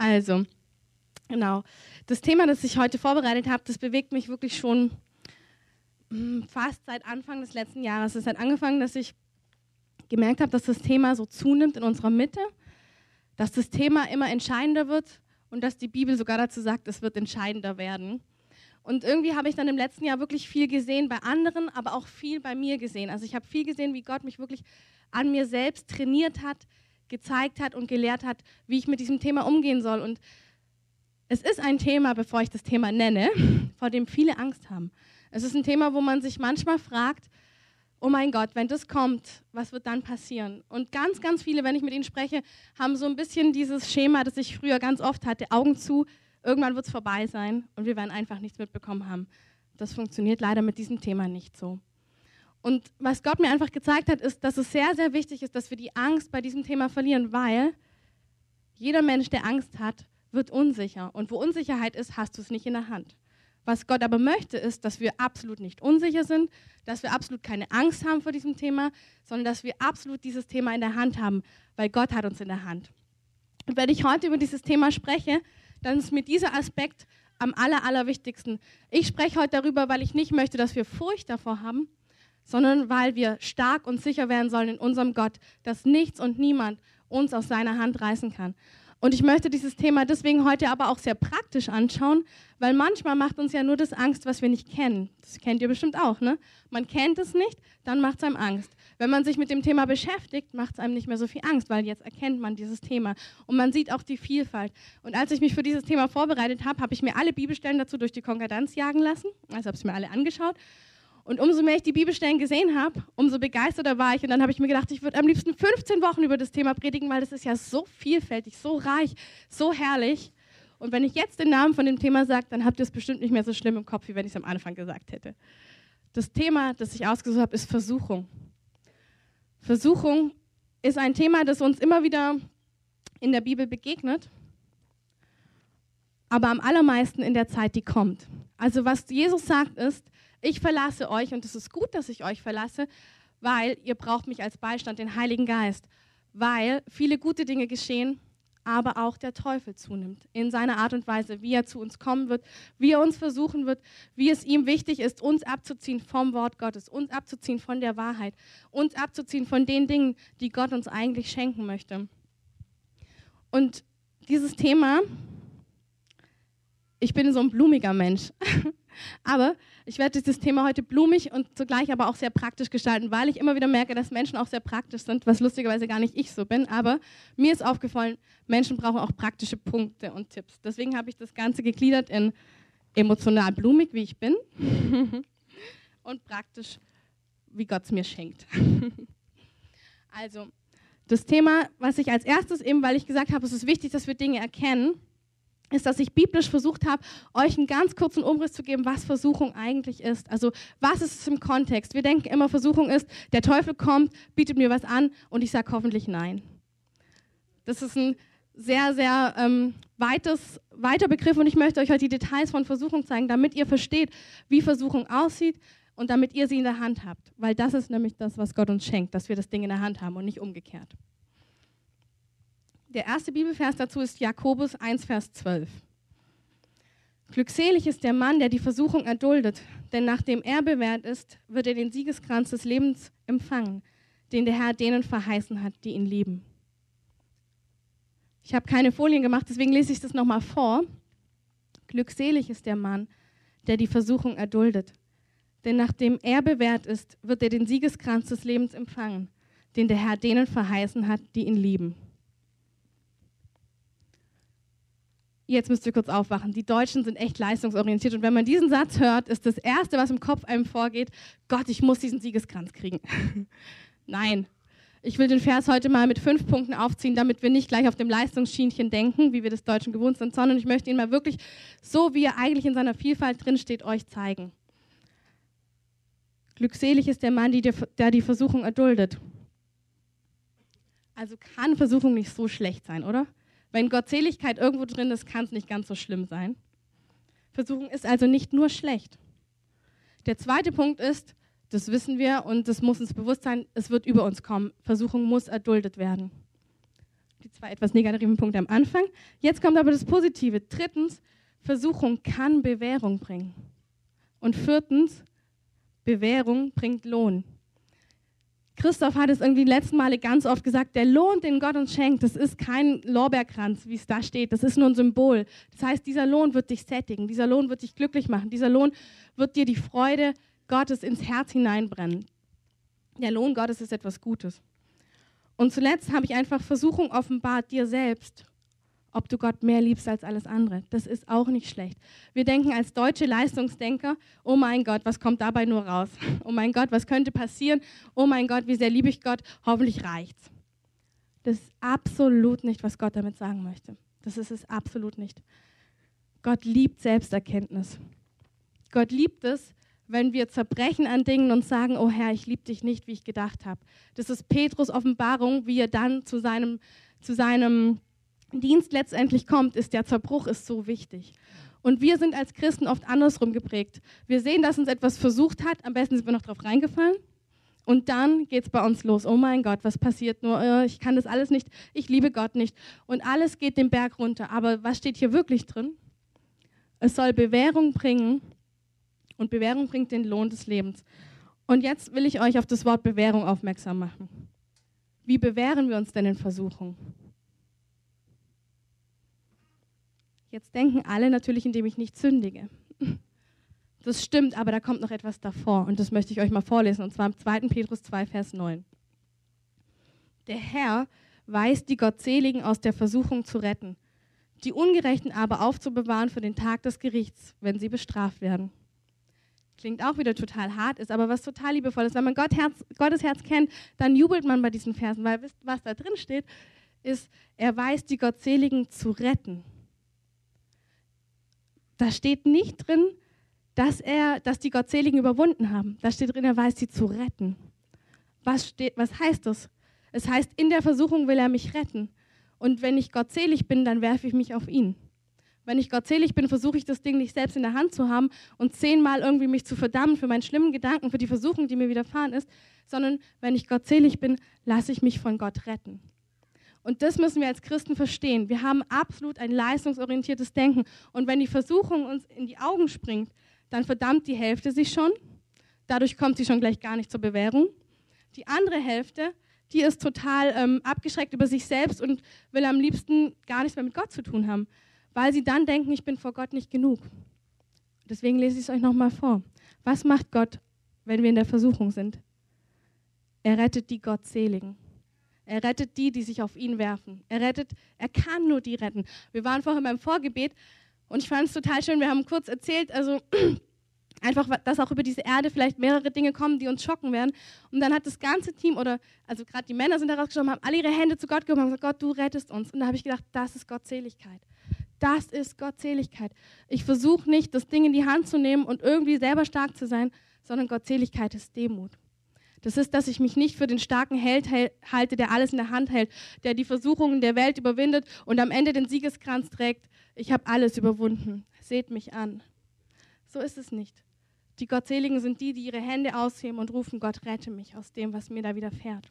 Also, genau. Das Thema, das ich heute vorbereitet habe, das bewegt mich wirklich schon hm, fast seit Anfang des letzten Jahres. Es hat angefangen, dass ich gemerkt habe, dass das Thema so zunimmt in unserer Mitte, dass das Thema immer entscheidender wird und dass die Bibel sogar dazu sagt, es wird entscheidender werden. Und irgendwie habe ich dann im letzten Jahr wirklich viel gesehen bei anderen, aber auch viel bei mir gesehen. Also ich habe viel gesehen, wie Gott mich wirklich an mir selbst trainiert hat, gezeigt hat und gelehrt hat, wie ich mit diesem Thema umgehen soll. Und es ist ein Thema, bevor ich das Thema nenne, vor dem viele Angst haben. Es ist ein Thema, wo man sich manchmal fragt, oh mein Gott, wenn das kommt, was wird dann passieren? Und ganz, ganz viele, wenn ich mit ihnen spreche, haben so ein bisschen dieses Schema, das ich früher ganz oft hatte, Augen zu, irgendwann wird es vorbei sein und wir werden einfach nichts mitbekommen haben. Das funktioniert leider mit diesem Thema nicht so. Und was Gott mir einfach gezeigt hat, ist, dass es sehr, sehr wichtig ist, dass wir die Angst bei diesem Thema verlieren, weil jeder Mensch, der Angst hat, wird unsicher. Und wo Unsicherheit ist, hast du es nicht in der Hand. Was Gott aber möchte, ist, dass wir absolut nicht unsicher sind, dass wir absolut keine Angst haben vor diesem Thema, sondern dass wir absolut dieses Thema in der Hand haben, weil Gott hat uns in der Hand. Und wenn ich heute über dieses Thema spreche, dann ist mir dieser Aspekt am aller, allerwichtigsten. Ich spreche heute darüber, weil ich nicht möchte, dass wir Furcht davor haben, sondern weil wir stark und sicher werden sollen in unserem Gott, dass nichts und niemand uns aus seiner Hand reißen kann. Und ich möchte dieses Thema deswegen heute aber auch sehr praktisch anschauen, weil manchmal macht uns ja nur das Angst, was wir nicht kennen. Das kennt ihr bestimmt auch, ne? Man kennt es nicht, dann macht es einem Angst. Wenn man sich mit dem Thema beschäftigt, macht es einem nicht mehr so viel Angst, weil jetzt erkennt man dieses Thema und man sieht auch die Vielfalt. Und als ich mich für dieses Thema vorbereitet habe, habe ich mir alle Bibelstellen dazu durch die Konkordanz jagen lassen, also habe ich mir alle angeschaut und umso mehr ich die Bibelstellen gesehen habe, umso begeisterter war ich. Und dann habe ich mir gedacht, ich würde am liebsten 15 Wochen über das Thema predigen, weil das ist ja so vielfältig, so reich, so herrlich. Und wenn ich jetzt den Namen von dem Thema sage, dann habt ihr es bestimmt nicht mehr so schlimm im Kopf, wie wenn ich es am Anfang gesagt hätte. Das Thema, das ich ausgesucht habe, ist Versuchung. Versuchung ist ein Thema, das uns immer wieder in der Bibel begegnet, aber am allermeisten in der Zeit, die kommt. Also was Jesus sagt ist, ich verlasse euch und es ist gut, dass ich euch verlasse, weil ihr braucht mich als Beistand, den Heiligen Geist, weil viele gute Dinge geschehen, aber auch der Teufel zunimmt in seiner Art und Weise, wie er zu uns kommen wird, wie er uns versuchen wird, wie es ihm wichtig ist, uns abzuziehen vom Wort Gottes, uns abzuziehen von der Wahrheit, uns abzuziehen von den Dingen, die Gott uns eigentlich schenken möchte. Und dieses Thema, ich bin so ein blumiger Mensch, aber ich werde dieses Thema heute blumig und zugleich aber auch sehr praktisch gestalten, weil ich immer wieder merke, dass Menschen auch sehr praktisch sind, was lustigerweise gar nicht ich so bin. Aber mir ist aufgefallen, Menschen brauchen auch praktische Punkte und Tipps. Deswegen habe ich das Ganze gegliedert in emotional blumig, wie ich bin, und praktisch, wie Gott es mir schenkt. also, das Thema, was ich als erstes eben, weil ich gesagt habe, es ist wichtig, dass wir Dinge erkennen, ist, dass ich biblisch versucht habe, euch einen ganz kurzen Umriss zu geben, was Versuchung eigentlich ist. Also was ist es im Kontext? Wir denken immer, Versuchung ist, der Teufel kommt, bietet mir was an und ich sage hoffentlich nein. Das ist ein sehr, sehr ähm, weites, weiter Begriff und ich möchte euch heute die Details von Versuchung zeigen, damit ihr versteht, wie Versuchung aussieht und damit ihr sie in der Hand habt. Weil das ist nämlich das, was Gott uns schenkt, dass wir das Ding in der Hand haben und nicht umgekehrt. Der erste Bibelvers dazu ist Jakobus 1, Vers 12. Glückselig ist der Mann, der die Versuchung erduldet, denn nachdem er bewährt ist, wird er den Siegeskranz des Lebens empfangen, den der Herr denen verheißen hat, die ihn lieben. Ich habe keine Folien gemacht, deswegen lese ich das nochmal vor. Glückselig ist der Mann, der die Versuchung erduldet, denn nachdem er bewährt ist, wird er den Siegeskranz des Lebens empfangen, den der Herr denen verheißen hat, die ihn lieben. Jetzt müsst ihr kurz aufwachen. Die Deutschen sind echt leistungsorientiert und wenn man diesen Satz hört, ist das Erste, was im Kopf einem vorgeht, Gott, ich muss diesen Siegeskranz kriegen. Nein. Ich will den Vers heute mal mit fünf Punkten aufziehen, damit wir nicht gleich auf dem Leistungsschienchen denken, wie wir das Deutschen gewohnt sind, sondern ich möchte ihn mal wirklich so, wie er eigentlich in seiner Vielfalt drinsteht, euch zeigen. Glückselig ist der Mann, der die Versuchung erduldet. Also kann Versuchung nicht so schlecht sein, oder? Wenn Gottseligkeit irgendwo drin ist, kann es nicht ganz so schlimm sein. Versuchung ist also nicht nur schlecht. Der zweite Punkt ist, das wissen wir und das muss uns bewusst sein, es wird über uns kommen. Versuchung muss erduldet werden. Die zwei etwas negativen Punkte am Anfang. Jetzt kommt aber das Positive. Drittens, Versuchung kann Bewährung bringen. Und viertens, Bewährung bringt Lohn. Christoph hat es irgendwie die letzten Male ganz oft gesagt, der Lohn, den Gott uns schenkt, das ist kein Lorbeerkranz, wie es da steht, das ist nur ein Symbol. Das heißt, dieser Lohn wird dich sättigen, dieser Lohn wird dich glücklich machen, dieser Lohn wird dir die Freude Gottes ins Herz hineinbrennen. Der Lohn Gottes ist etwas Gutes. Und zuletzt habe ich einfach Versuchung offenbart dir selbst ob du Gott mehr liebst als alles andere. Das ist auch nicht schlecht. Wir denken als deutsche Leistungsdenker, oh mein Gott, was kommt dabei nur raus? Oh mein Gott, was könnte passieren? Oh mein Gott, wie sehr liebe ich Gott? Hoffentlich reicht's. Das ist absolut nicht, was Gott damit sagen möchte. Das ist es absolut nicht. Gott liebt Selbsterkenntnis. Gott liebt es, wenn wir zerbrechen an Dingen und sagen, oh Herr, ich liebe dich nicht, wie ich gedacht habe. Das ist Petrus Offenbarung, wie er dann zu seinem, zu seinem Dienst letztendlich kommt, ist der Zerbruch ist so wichtig. Und wir sind als Christen oft andersrum geprägt. Wir sehen, dass uns etwas versucht hat, am besten sind wir noch drauf reingefallen. Und dann geht es bei uns los. Oh mein Gott, was passiert nur? Äh, ich kann das alles nicht. Ich liebe Gott nicht. Und alles geht den Berg runter. Aber was steht hier wirklich drin? Es soll Bewährung bringen. Und Bewährung bringt den Lohn des Lebens. Und jetzt will ich euch auf das Wort Bewährung aufmerksam machen. Wie bewähren wir uns denn in Versuchung? Jetzt denken alle natürlich, indem ich nicht sündige. Das stimmt, aber da kommt noch etwas davor und das möchte ich euch mal vorlesen und zwar im 2. Petrus 2, Vers 9. Der Herr weiß die Gottseligen aus der Versuchung zu retten, die Ungerechten aber aufzubewahren für den Tag des Gerichts, wenn sie bestraft werden. Klingt auch wieder total hart, ist aber was total liebevoll ist. Wenn man Gott Herz, Gottes Herz kennt, dann jubelt man bei diesen Versen, weil wisst, was da drin steht, ist, er weiß die Gottseligen zu retten. Da steht nicht drin, dass, er, dass die Gottseligen überwunden haben. Da steht drin, er weiß sie zu retten. Was, steht, was heißt das? Es heißt, in der Versuchung will er mich retten. Und wenn ich gottselig bin, dann werfe ich mich auf ihn. Wenn ich gottselig bin, versuche ich das Ding nicht selbst in der Hand zu haben und zehnmal irgendwie mich zu verdammen für meinen schlimmen Gedanken, für die Versuchung, die mir widerfahren ist, sondern wenn ich gottselig bin, lasse ich mich von Gott retten. Und das müssen wir als Christen verstehen. Wir haben absolut ein leistungsorientiertes Denken. Und wenn die Versuchung uns in die Augen springt, dann verdammt die Hälfte sich schon. Dadurch kommt sie schon gleich gar nicht zur Bewährung. Die andere Hälfte, die ist total ähm, abgeschreckt über sich selbst und will am liebsten gar nichts mehr mit Gott zu tun haben, weil sie dann denken, ich bin vor Gott nicht genug. Deswegen lese ich es euch nochmal vor. Was macht Gott, wenn wir in der Versuchung sind? Er rettet die Gottseligen. Er rettet die, die sich auf ihn werfen. Er rettet, er kann nur die retten. Wir waren vorhin beim Vorgebet und ich fand es total schön. Wir haben kurz erzählt, also einfach, dass auch über diese Erde vielleicht mehrere Dinge kommen, die uns schocken werden. Und dann hat das ganze Team oder, also gerade die Männer sind da rausgeschoben, haben alle ihre Hände zu Gott gehoben und gesagt, Gott, du rettest uns. Und da habe ich gedacht, das ist Gottseligkeit. Das ist Gottseligkeit. Ich versuche nicht, das Ding in die Hand zu nehmen und irgendwie selber stark zu sein, sondern Gottseligkeit ist Demut. Das ist, dass ich mich nicht für den starken Held halte, der alles in der Hand hält, der die Versuchungen der Welt überwindet und am Ende den Siegeskranz trägt. Ich habe alles überwunden. Seht mich an. So ist es nicht. Die Gottseligen sind die, die ihre Hände ausheben und rufen, Gott rette mich aus dem, was mir da widerfährt.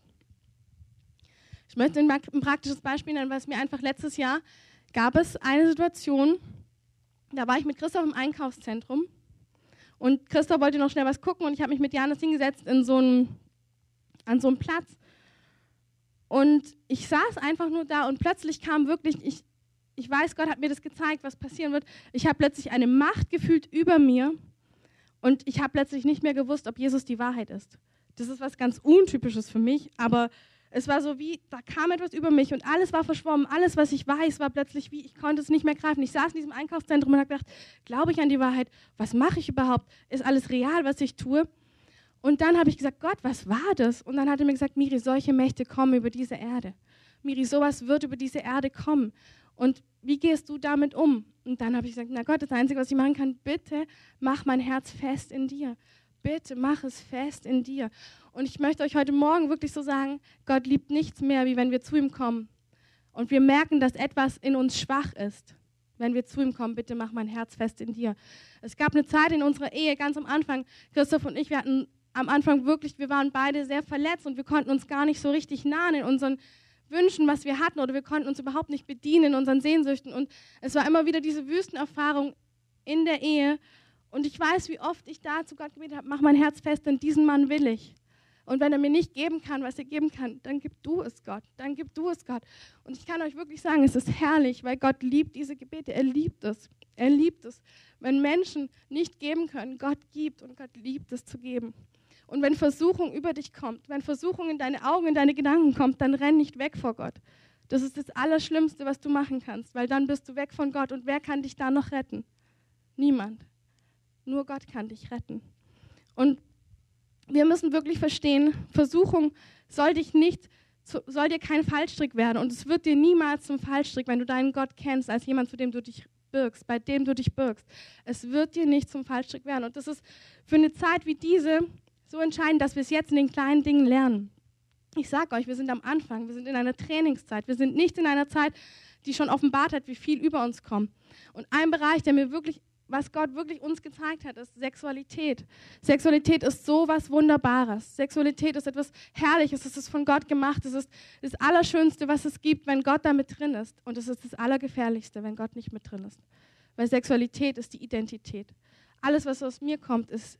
Ich möchte ein praktisches Beispiel nennen, es mir einfach letztes Jahr gab es eine Situation, da war ich mit Christoph im Einkaufszentrum und Christoph wollte noch schnell was gucken und ich habe mich mit Janis hingesetzt in so einen, an so einem Platz. Und ich saß einfach nur da und plötzlich kam wirklich, ich, ich weiß, Gott hat mir das gezeigt, was passieren wird. Ich habe plötzlich eine Macht gefühlt über mir und ich habe plötzlich nicht mehr gewusst, ob Jesus die Wahrheit ist. Das ist was ganz Untypisches für mich, aber es war so wie, da kam etwas über mich und alles war verschwommen. Alles, was ich weiß, war plötzlich wie, ich konnte es nicht mehr greifen. Ich saß in diesem Einkaufszentrum und habe gedacht, glaube ich an die Wahrheit? Was mache ich überhaupt? Ist alles real, was ich tue? Und dann habe ich gesagt, Gott, was war das? Und dann hat er mir gesagt, Miri, solche Mächte kommen über diese Erde. Miri, sowas wird über diese Erde kommen. Und wie gehst du damit um? Und dann habe ich gesagt, na Gott, das Einzige, was ich machen kann, bitte mach mein Herz fest in dir. Bitte mach es fest in dir. Und ich möchte euch heute Morgen wirklich so sagen, Gott liebt nichts mehr, wie wenn wir zu ihm kommen. Und wir merken, dass etwas in uns schwach ist. Wenn wir zu ihm kommen, bitte mach mein Herz fest in dir. Es gab eine Zeit in unserer Ehe, ganz am Anfang, Christoph und ich, wir hatten am Anfang wirklich, wir waren beide sehr verletzt und wir konnten uns gar nicht so richtig nahen in unseren wünschen, was wir hatten, oder wir konnten uns überhaupt nicht bedienen in unseren Sehnsüchten. Und es war immer wieder diese Wüstenerfahrung in der Ehe. Und ich weiß, wie oft ich da zu Gott gebetet habe, mach mein Herz fest, denn diesen Mann will ich. Und wenn er mir nicht geben kann, was er geben kann, dann gib du es Gott. Dann gib du es Gott. Und ich kann euch wirklich sagen, es ist herrlich, weil Gott liebt diese Gebete. Er liebt es. Er liebt es. Wenn Menschen nicht geben können, Gott gibt und Gott liebt es zu geben. Und wenn Versuchung über dich kommt, wenn Versuchung in deine Augen, in deine Gedanken kommt, dann renn nicht weg vor Gott. Das ist das Allerschlimmste, was du machen kannst, weil dann bist du weg von Gott. Und wer kann dich da noch retten? Niemand. Nur Gott kann dich retten. Und wir müssen wirklich verstehen, Versuchung soll dich nicht, soll dir kein Fallstrick werden. Und es wird dir niemals zum Fallstrick, wenn du deinen Gott kennst, als jemand, zu dem du dich birgst, bei dem du dich birgst. Es wird dir nicht zum Fallstrick werden. Und das ist für eine Zeit wie diese so entscheidend, dass wir es jetzt in den kleinen Dingen lernen. Ich sage euch, wir sind am Anfang, wir sind in einer Trainingszeit, wir sind nicht in einer Zeit, die schon offenbart hat, wie viel über uns kommt. Und ein Bereich, der mir wirklich was Gott wirklich uns gezeigt hat, ist Sexualität. Sexualität ist so was Wunderbares. Sexualität ist etwas Herrliches. Es ist von Gott gemacht. Es ist das Allerschönste, was es gibt, wenn Gott da mit drin ist. Und es ist das Allergefährlichste, wenn Gott nicht mit drin ist. Weil Sexualität ist die Identität. Alles, was aus mir kommt, ist,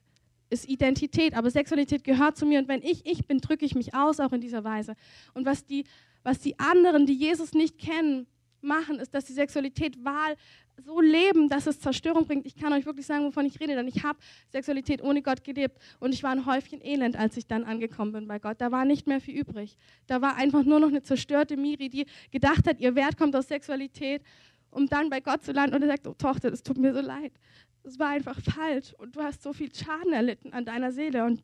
ist Identität. Aber Sexualität gehört zu mir. Und wenn ich ich bin, drücke ich mich aus, auch in dieser Weise. Und was die, was die anderen, die Jesus nicht kennen, machen, ist, dass die Sexualität Wahl so leben, dass es Zerstörung bringt. Ich kann euch wirklich sagen, wovon ich rede, denn ich habe Sexualität ohne Gott gelebt und ich war ein Häufchen Elend, als ich dann angekommen bin bei Gott. Da war nicht mehr viel übrig. Da war einfach nur noch eine zerstörte Miri, die gedacht hat, ihr Wert kommt aus Sexualität, um dann bei Gott zu landen und er sagt, oh Tochter, es tut mir so leid. Es war einfach falsch und du hast so viel Schaden erlitten an deiner Seele und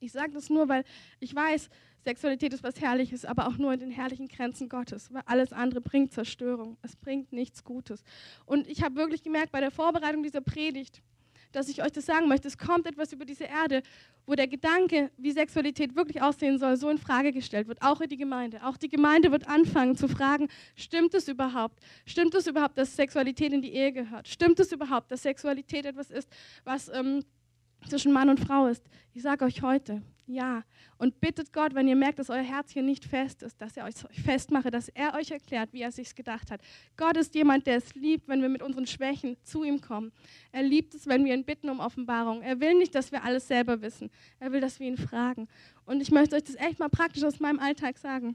ich sage das nur, weil ich weiß, Sexualität ist was Herrliches, aber auch nur in den herrlichen Grenzen Gottes, weil alles andere bringt Zerstörung. Es bringt nichts Gutes. Und ich habe wirklich gemerkt bei der Vorbereitung dieser Predigt, dass ich euch das sagen möchte. Es kommt etwas über diese Erde, wo der Gedanke, wie Sexualität wirklich aussehen soll, so in Frage gestellt wird. Auch in die Gemeinde. Auch die Gemeinde wird anfangen zu fragen: Stimmt es überhaupt? Stimmt es überhaupt, dass Sexualität in die Ehe gehört? Stimmt es überhaupt, dass Sexualität etwas ist, was ähm, zwischen Mann und Frau ist? Ich sage euch heute, ja. Und bittet Gott, wenn ihr merkt, dass euer Herz hier nicht fest ist, dass er euch festmache, dass er euch erklärt, wie er sich gedacht hat. Gott ist jemand, der es liebt, wenn wir mit unseren Schwächen zu ihm kommen. Er liebt es, wenn wir ihn bitten um Offenbarung. Er will nicht, dass wir alles selber wissen. Er will, dass wir ihn fragen. Und ich möchte euch das echt mal praktisch aus meinem Alltag sagen.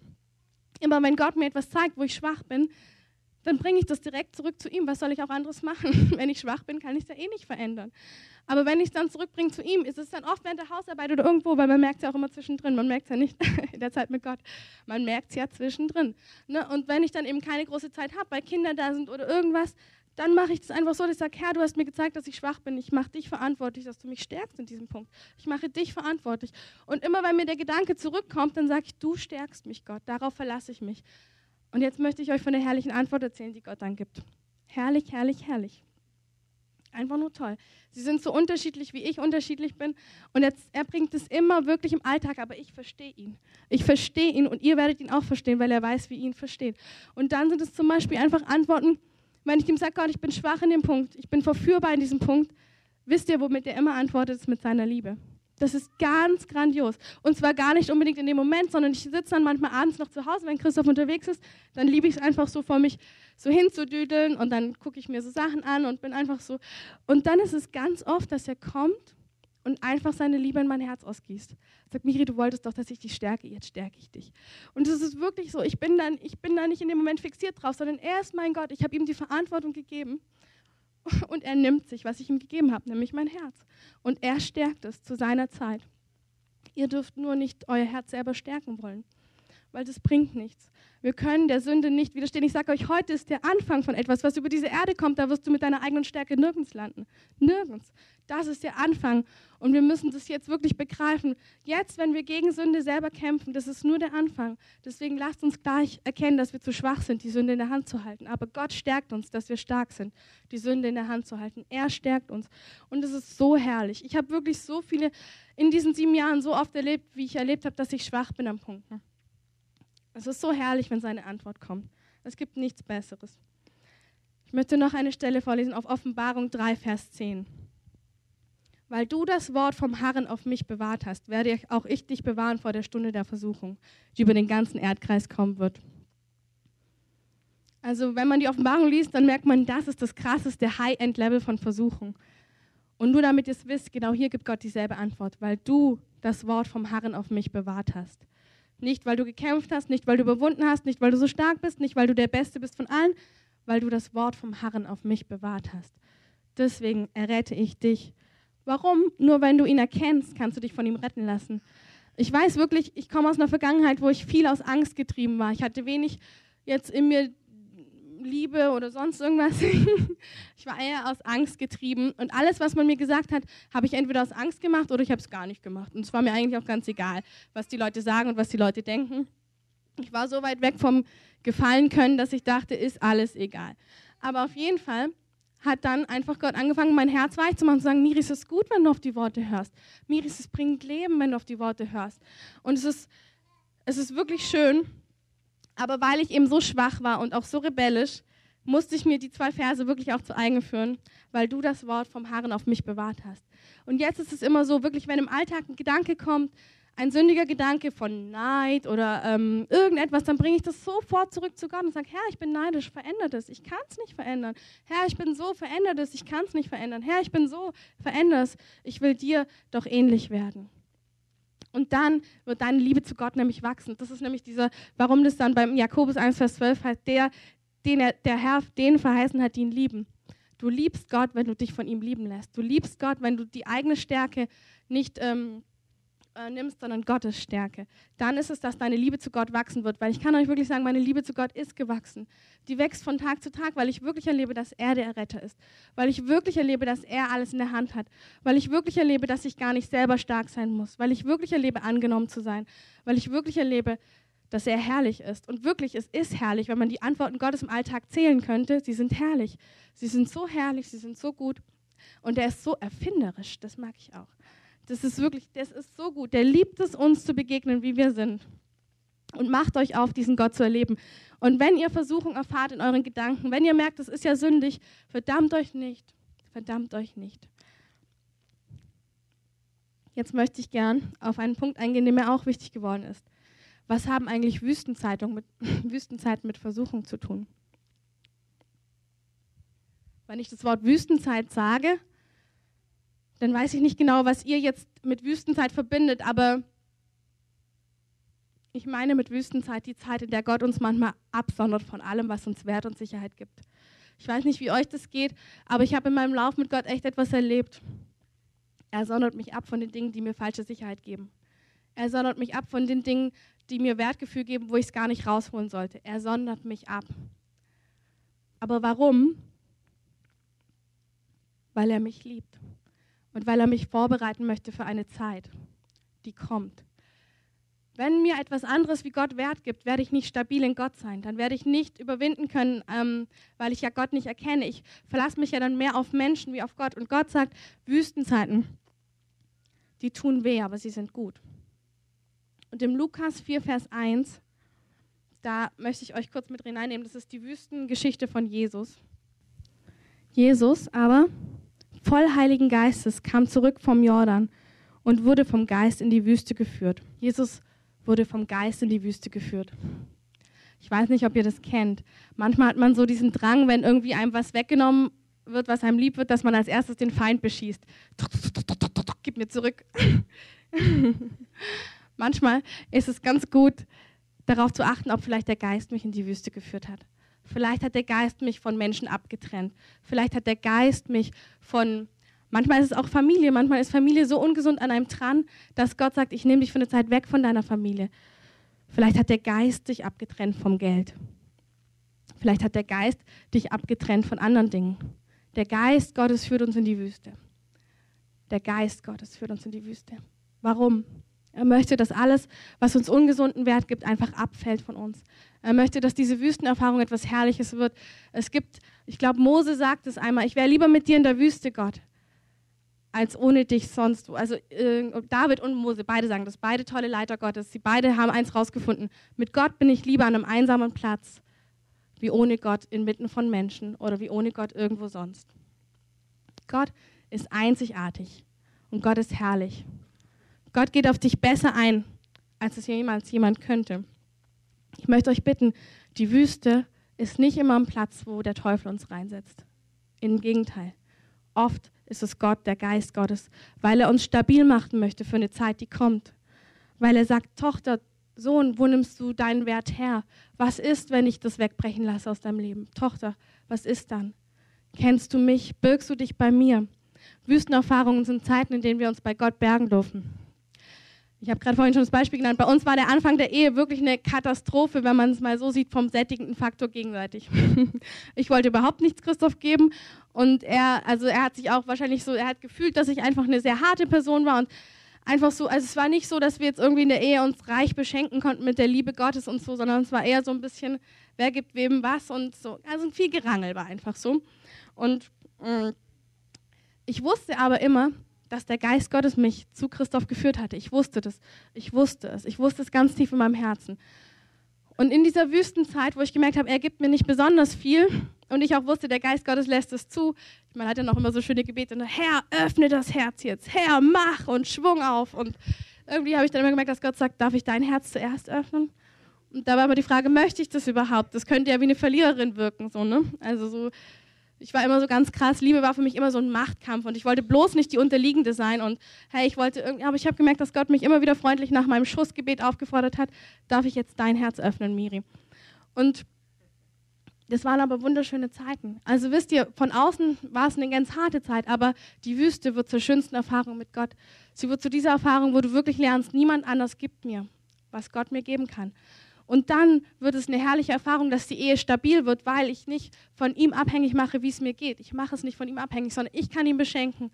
Immer wenn Gott mir etwas zeigt, wo ich schwach bin, dann bringe ich das direkt zurück zu ihm. Was soll ich auch anderes machen? Wenn ich schwach bin, kann ich es ja eh nicht verändern. Aber wenn ich es dann zurückbringe zu ihm, ist es dann oft während der Hausarbeit oder irgendwo, weil man merkt es ja auch immer zwischendrin. Man merkt es ja nicht in der Zeit mit Gott. Man merkt es ja zwischendrin. Ne? Und wenn ich dann eben keine große Zeit habe, weil Kinder da sind oder irgendwas, dann mache ich das einfach so, dass ich sage, Herr, du hast mir gezeigt, dass ich schwach bin. Ich mache dich verantwortlich, dass du mich stärkst in diesem Punkt. Ich mache dich verantwortlich. Und immer wenn mir der Gedanke zurückkommt, dann sage ich, du stärkst mich, Gott. Darauf verlasse ich mich. Und jetzt möchte ich euch von der herrlichen Antwort erzählen, die Gott dann gibt. Herrlich, herrlich, herrlich. Einfach nur toll. Sie sind so unterschiedlich, wie ich unterschiedlich bin. Und jetzt, er bringt es immer wirklich im Alltag, aber ich verstehe ihn. Ich verstehe ihn und ihr werdet ihn auch verstehen, weil er weiß, wie ihr ihn versteht. Und dann sind es zum Beispiel einfach Antworten, wenn ich ihm sage, Gott, ich bin schwach in dem Punkt, ich bin verführbar in diesem Punkt, wisst ihr, womit er immer antwortet, ist mit seiner Liebe. Das ist ganz grandios. Und zwar gar nicht unbedingt in dem Moment, sondern ich sitze dann manchmal abends noch zu Hause, wenn Christoph unterwegs ist, dann liebe ich es einfach so vor mich so hinzudüdeln und dann gucke ich mir so Sachen an und bin einfach so. Und dann ist es ganz oft, dass er kommt und einfach seine Liebe in mein Herz ausgießt. Sagt, Miri, du wolltest doch, dass ich dich stärke, jetzt stärke ich dich. Und es ist wirklich so, ich bin, dann, ich bin da nicht in dem Moment fixiert drauf, sondern er ist mein Gott, ich habe ihm die Verantwortung gegeben und er nimmt sich, was ich ihm gegeben habe, nämlich mein Herz. Und er stärkt es zu seiner Zeit. Ihr dürft nur nicht euer Herz selber stärken wollen, weil das bringt nichts. Wir können der Sünde nicht widerstehen. Ich sage euch, heute ist der Anfang von etwas, was über diese Erde kommt. Da wirst du mit deiner eigenen Stärke nirgends landen. Nirgends. Das ist der Anfang. Und wir müssen das jetzt wirklich begreifen. Jetzt, wenn wir gegen Sünde selber kämpfen, das ist nur der Anfang. Deswegen lasst uns gleich erkennen, dass wir zu schwach sind, die Sünde in der Hand zu halten. Aber Gott stärkt uns, dass wir stark sind, die Sünde in der Hand zu halten. Er stärkt uns. Und es ist so herrlich. Ich habe wirklich so viele in diesen sieben Jahren so oft erlebt, wie ich erlebt habe, dass ich schwach bin am Punkt. Es ist so herrlich, wenn seine Antwort kommt. Es gibt nichts Besseres. Ich möchte noch eine Stelle vorlesen auf Offenbarung 3, Vers 10. Weil du das Wort vom Harren auf mich bewahrt hast, werde auch ich dich bewahren vor der Stunde der Versuchung, die über den ganzen Erdkreis kommen wird. Also wenn man die Offenbarung liest, dann merkt man, das ist das krasseste High-End-Level von Versuchung. Und nur damit ihr es wisst, genau hier gibt Gott dieselbe Antwort, weil du das Wort vom Harren auf mich bewahrt hast. Nicht, weil du gekämpft hast, nicht, weil du überwunden hast, nicht, weil du so stark bist, nicht, weil du der Beste bist von allen, weil du das Wort vom Harren auf mich bewahrt hast. Deswegen errette ich dich. Warum? Nur wenn du ihn erkennst, kannst du dich von ihm retten lassen. Ich weiß wirklich, ich komme aus einer Vergangenheit, wo ich viel aus Angst getrieben war. Ich hatte wenig jetzt in mir Liebe oder sonst irgendwas. ich war eher aus Angst getrieben und alles, was man mir gesagt hat, habe ich entweder aus Angst gemacht oder ich habe es gar nicht gemacht. Und es war mir eigentlich auch ganz egal, was die Leute sagen und was die Leute denken. Ich war so weit weg vom Gefallen können, dass ich dachte, ist alles egal. Aber auf jeden Fall hat dann einfach Gott angefangen, mein Herz weich zu machen und zu sagen, Miris, es ist gut, wenn du auf die Worte hörst. Miris, es bringt Leben, wenn du auf die Worte hörst. Und es ist, es ist wirklich schön, aber weil ich eben so schwach war und auch so rebellisch, musste ich mir die zwei Verse wirklich auch zu eigen führen, weil du das Wort vom Harren auf mich bewahrt hast. Und jetzt ist es immer so, wirklich, wenn im Alltag ein Gedanke kommt, ein sündiger Gedanke von Neid oder ähm, irgendetwas, dann bringe ich das sofort zurück zu Gott und sage, Herr, ich bin neidisch, verändert es, ich kann es nicht verändern. Herr, ich bin so, verändert es, ich kann es nicht verändern. Herr, ich bin so, verändert es, ich will dir doch ähnlich werden. Und dann wird deine Liebe zu Gott nämlich wachsen. Das ist nämlich dieser, warum das dann beim Jakobus 1, Vers 12 heißt, der, den er, der Herr den verheißen hat, die ihn lieben. Du liebst Gott, wenn du dich von ihm lieben lässt. Du liebst Gott, wenn du die eigene Stärke nicht ähm, äh, nimmst, sondern Gottes Stärke. Dann ist es, dass deine Liebe zu Gott wachsen wird. Weil ich kann euch wirklich sagen, meine Liebe zu Gott ist gewachsen. Die wächst von Tag zu Tag, weil ich wirklich erlebe, dass er der Retter ist. Weil ich wirklich erlebe, dass er alles in der Hand hat. Weil ich wirklich erlebe, dass ich gar nicht selber stark sein muss. Weil ich wirklich erlebe, angenommen zu sein. Weil ich wirklich erlebe, dass er herrlich ist. Und wirklich, es ist herrlich, wenn man die Antworten Gottes im Alltag zählen könnte. Sie sind herrlich. Sie sind so herrlich, sie sind so gut. Und er ist so erfinderisch, das mag ich auch. Das ist wirklich, das ist so gut. Der liebt es, uns zu begegnen, wie wir sind. Und macht euch auf, diesen Gott zu erleben. Und wenn ihr Versuchung erfahrt in euren Gedanken, wenn ihr merkt, es ist ja sündig, verdammt euch nicht. Verdammt euch nicht. Jetzt möchte ich gern auf einen Punkt eingehen, der mir auch wichtig geworden ist was haben eigentlich Wüstenzeiten mit, Wüstenzeiten mit Versuchung zu tun? Wenn ich das Wort Wüstenzeit sage, dann weiß ich nicht genau, was ihr jetzt mit Wüstenzeit verbindet, aber ich meine mit Wüstenzeit die Zeit, in der Gott uns manchmal absondert von allem, was uns Wert und Sicherheit gibt. Ich weiß nicht, wie euch das geht, aber ich habe in meinem Lauf mit Gott echt etwas erlebt. Er sondert mich ab von den Dingen, die mir falsche Sicherheit geben. Er sondert mich ab von den Dingen, die mir Wertgefühl geben, wo ich es gar nicht rausholen sollte. Er sondert mich ab. Aber warum? Weil er mich liebt und weil er mich vorbereiten möchte für eine Zeit, die kommt. Wenn mir etwas anderes wie Gott Wert gibt, werde ich nicht stabil in Gott sein. Dann werde ich nicht überwinden können, ähm, weil ich ja Gott nicht erkenne. Ich verlasse mich ja dann mehr auf Menschen wie auf Gott. Und Gott sagt, Wüstenzeiten, die tun weh, aber sie sind gut. Und im Lukas 4, Vers 1, da möchte ich euch kurz mit hineinnehmen, das ist die Wüstengeschichte von Jesus. Jesus aber, voll Heiligen Geistes, kam zurück vom Jordan und wurde vom Geist in die Wüste geführt. Jesus wurde vom Geist in die Wüste geführt. Ich weiß nicht, ob ihr das kennt. Manchmal hat man so diesen Drang, wenn irgendwie einem was weggenommen wird, was einem lieb wird, dass man als erstes den Feind beschießt. Gib mir zurück. Manchmal ist es ganz gut, darauf zu achten, ob vielleicht der Geist mich in die Wüste geführt hat. Vielleicht hat der Geist mich von Menschen abgetrennt. Vielleicht hat der Geist mich von, manchmal ist es auch Familie, manchmal ist Familie so ungesund an einem dran, dass Gott sagt, ich nehme dich für eine Zeit weg von deiner Familie. Vielleicht hat der Geist dich abgetrennt vom Geld. Vielleicht hat der Geist dich abgetrennt von anderen Dingen. Der Geist Gottes führt uns in die Wüste. Der Geist Gottes führt uns in die Wüste. Warum? Er möchte, dass alles, was uns ungesunden Wert gibt, einfach abfällt von uns. Er möchte, dass diese Wüstenerfahrung etwas Herrliches wird. Es gibt, ich glaube, Mose sagt es einmal, ich wäre lieber mit dir in der Wüste, Gott, als ohne dich sonst. Also äh, David und Mose, beide sagen das, beide tolle Leiter Gottes. Sie beide haben eins rausgefunden. Mit Gott bin ich lieber an einem einsamen Platz, wie ohne Gott inmitten von Menschen oder wie ohne Gott irgendwo sonst. Gott ist einzigartig. Und Gott ist herrlich. Gott geht auf dich besser ein, als es jemals jemand könnte. Ich möchte euch bitten, die Wüste ist nicht immer ein Platz, wo der Teufel uns reinsetzt. Im Gegenteil. Oft ist es Gott, der Geist Gottes, weil er uns stabil machen möchte für eine Zeit, die kommt. Weil er sagt, Tochter, Sohn, wo nimmst du deinen Wert her? Was ist, wenn ich das wegbrechen lasse aus deinem Leben? Tochter, was ist dann? Kennst du mich? Birgst du dich bei mir? Wüstenerfahrungen sind Zeiten, in denen wir uns bei Gott bergen dürfen. Ich habe gerade vorhin schon das Beispiel genannt. Bei uns war der Anfang der Ehe wirklich eine Katastrophe, wenn man es mal so sieht, vom sättigenden Faktor gegenseitig. ich wollte überhaupt nichts Christoph geben und er, also er hat sich auch wahrscheinlich so, er hat gefühlt, dass ich einfach eine sehr harte Person war und einfach so, also es war nicht so, dass wir jetzt irgendwie in der Ehe uns reich beschenken konnten mit der Liebe Gottes und so, sondern es war eher so ein bisschen, wer gibt wem was und so. Also viel Gerangel war einfach so. Und mm, ich wusste aber immer, dass der Geist Gottes mich zu Christoph geführt hatte. Ich wusste das. Ich wusste es. Ich wusste es ganz tief in meinem Herzen. Und in dieser Wüstenzeit, wo ich gemerkt habe, er gibt mir nicht besonders viel und ich auch wusste, der Geist Gottes lässt es zu. Man hat ja noch immer so schöne Gebete, ne? Herr, öffne das Herz jetzt. Herr, mach und Schwung auf. Und irgendwie habe ich dann immer gemerkt, dass Gott sagt, darf ich dein Herz zuerst öffnen? Und da war immer die Frage, möchte ich das überhaupt? Das könnte ja wie eine Verliererin wirken, so, ne? Also so, ich war immer so ganz krass, Liebe war für mich immer so ein Machtkampf und ich wollte bloß nicht die Unterliegende sein und hey, ich wollte irgendwie, aber ich habe gemerkt, dass Gott mich immer wieder freundlich nach meinem Schussgebet aufgefordert hat, darf ich jetzt dein Herz öffnen, Miri? Und das waren aber wunderschöne Zeiten. Also wisst ihr, von außen war es eine ganz harte Zeit, aber die Wüste wird zur schönsten Erfahrung mit Gott. Sie wird zu dieser Erfahrung, wo du wirklich lernst, niemand anders gibt mir, was Gott mir geben kann. Und dann wird es eine herrliche Erfahrung, dass die Ehe stabil wird, weil ich nicht von ihm abhängig mache, wie es mir geht. Ich mache es nicht von ihm abhängig, sondern ich kann ihn beschenken,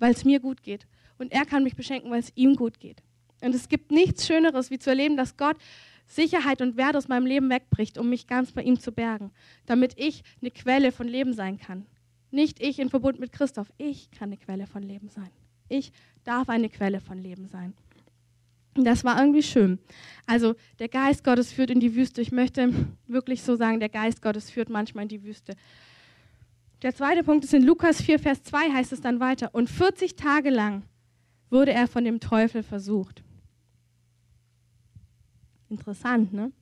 weil es mir gut geht. Und er kann mich beschenken, weil es ihm gut geht. Und es gibt nichts Schöneres, wie zu erleben, dass Gott Sicherheit und Wert aus meinem Leben wegbricht, um mich ganz bei ihm zu bergen, damit ich eine Quelle von Leben sein kann. Nicht ich in Verbund mit Christoph, ich kann eine Quelle von Leben sein. Ich darf eine Quelle von Leben sein. Das war irgendwie schön. Also der Geist Gottes führt in die Wüste. Ich möchte wirklich so sagen, der Geist Gottes führt manchmal in die Wüste. Der zweite Punkt ist in Lukas 4, Vers 2 heißt es dann weiter. Und 40 Tage lang wurde er von dem Teufel versucht. Interessant, ne?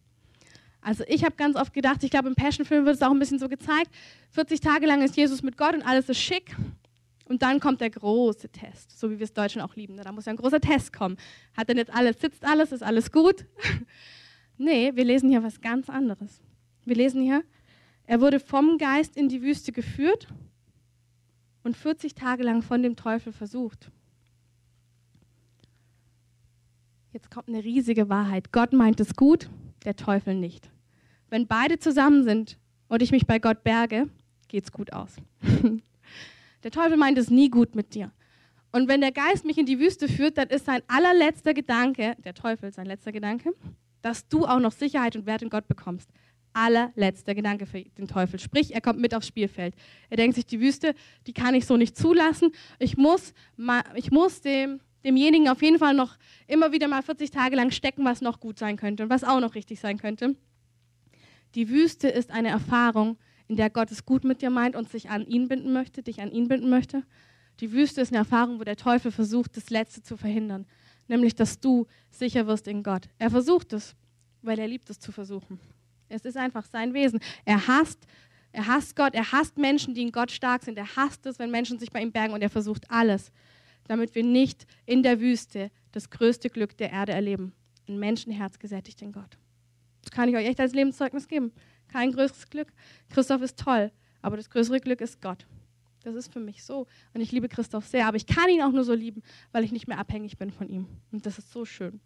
Also ich habe ganz oft gedacht, ich glaube im Passion-Film wird es auch ein bisschen so gezeigt, 40 Tage lang ist Jesus mit Gott und alles ist schick. Und dann kommt der große Test, so wie wir es Deutschen auch lieben. Ne? Da muss ja ein großer Test kommen. Hat denn jetzt alles, sitzt alles, ist alles gut? nee, wir lesen hier was ganz anderes. Wir lesen hier, er wurde vom Geist in die Wüste geführt und 40 Tage lang von dem Teufel versucht. Jetzt kommt eine riesige Wahrheit. Gott meint es gut, der Teufel nicht. Wenn beide zusammen sind und ich mich bei Gott berge, geht es gut aus. Der Teufel meint es nie gut mit dir. Und wenn der Geist mich in die Wüste führt, dann ist sein allerletzter Gedanke, der Teufel sein letzter Gedanke, dass du auch noch Sicherheit und Wert in Gott bekommst. Allerletzter Gedanke für den Teufel. Sprich, er kommt mit aufs Spielfeld. Er denkt sich, die Wüste, die kann ich so nicht zulassen. Ich muss, ich muss dem, demjenigen auf jeden Fall noch immer wieder mal 40 Tage lang stecken, was noch gut sein könnte und was auch noch richtig sein könnte. Die Wüste ist eine Erfahrung, in der Gott es gut mit dir meint und sich an ihn binden möchte, dich an ihn binden möchte. Die Wüste ist eine Erfahrung, wo der Teufel versucht, das Letzte zu verhindern, nämlich dass du sicher wirst in Gott. Er versucht es, weil er liebt es zu versuchen. Es ist einfach sein Wesen. Er hasst, er hasst Gott, er hasst Menschen, die in Gott stark sind. Er hasst es, wenn Menschen sich bei ihm bergen und er versucht alles, damit wir nicht in der Wüste das größte Glück der Erde erleben. Ein Menschenherz gesättigt in Gott. Das kann ich euch echt als Lebenszeugnis geben kein größeres Glück. Christoph ist toll, aber das größere Glück ist Gott. Das ist für mich so. Und ich liebe Christoph sehr, aber ich kann ihn auch nur so lieben, weil ich nicht mehr abhängig bin von ihm. Und das ist so schön.